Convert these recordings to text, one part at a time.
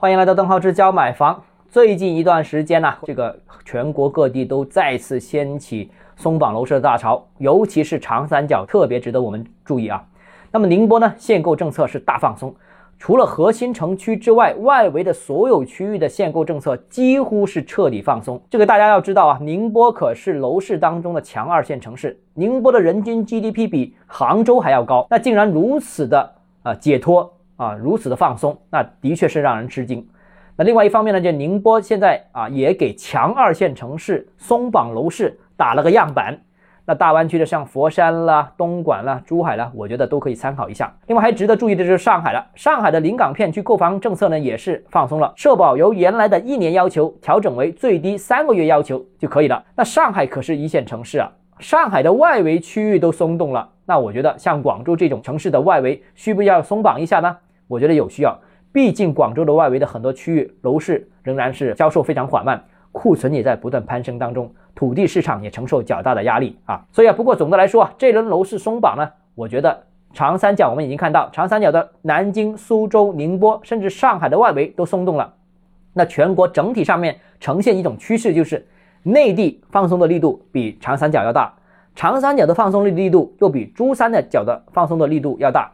欢迎来到邓浩之教买房。最近一段时间呢，这个全国各地都再次掀起松绑楼市的大潮，尤其是长三角特别值得我们注意啊。那么宁波呢，限购政策是大放松，除了核心城区之外，外围的所有区域的限购政策几乎是彻底放松。这个大家要知道啊，宁波可是楼市当中的强二线城市，宁波的人均 GDP 比杭州还要高，那竟然如此的啊解脱。啊，如此的放松，那的确是让人吃惊。那另外一方面呢，就宁波现在啊，也给强二线城市松绑楼市打了个样板。那大湾区的像佛山啦、东莞啦、珠海啦，我觉得都可以参考一下。另外还值得注意的就是上海了，上海的临港片区购房政策呢也是放松了，社保由原来的一年要求调整为最低三个月要求就可以了。那上海可是一线城市啊，上海的外围区域都松动了，那我觉得像广州这种城市的外围需不需要松绑一下呢？我觉得有需要，毕竟广州的外围的很多区域楼市仍然是销售非常缓慢，库存也在不断攀升当中，土地市场也承受较大的压力啊。所以啊，不过总的来说啊，这轮楼市松绑呢，我觉得长三角我们已经看到，长三角的南京、苏州、宁波，甚至上海的外围都松动了。那全国整体上面呈现一种趋势，就是内地放松的力度比长三角要大，长三角的放松力力度又比珠三角的放松的力度要大。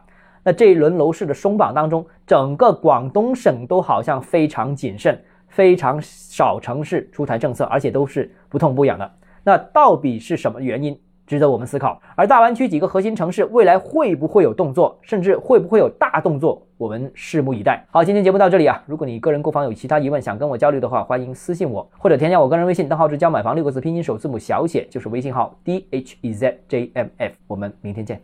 那这一轮楼市的松绑当中，整个广东省都好像非常谨慎，非常少城市出台政策，而且都是不痛不痒的。那到底是什么原因，值得我们思考？而大湾区几个核心城市未来会不会有动作，甚至会不会有大动作，我们拭目以待。好，今天节目到这里啊。如果你个人购房有其他疑问，想跟我交流的话，欢迎私信我，或者添加我个人微信，账号是教买房六个字拼音首字母小写，就是微信号 d h e z j m f。我们明天见。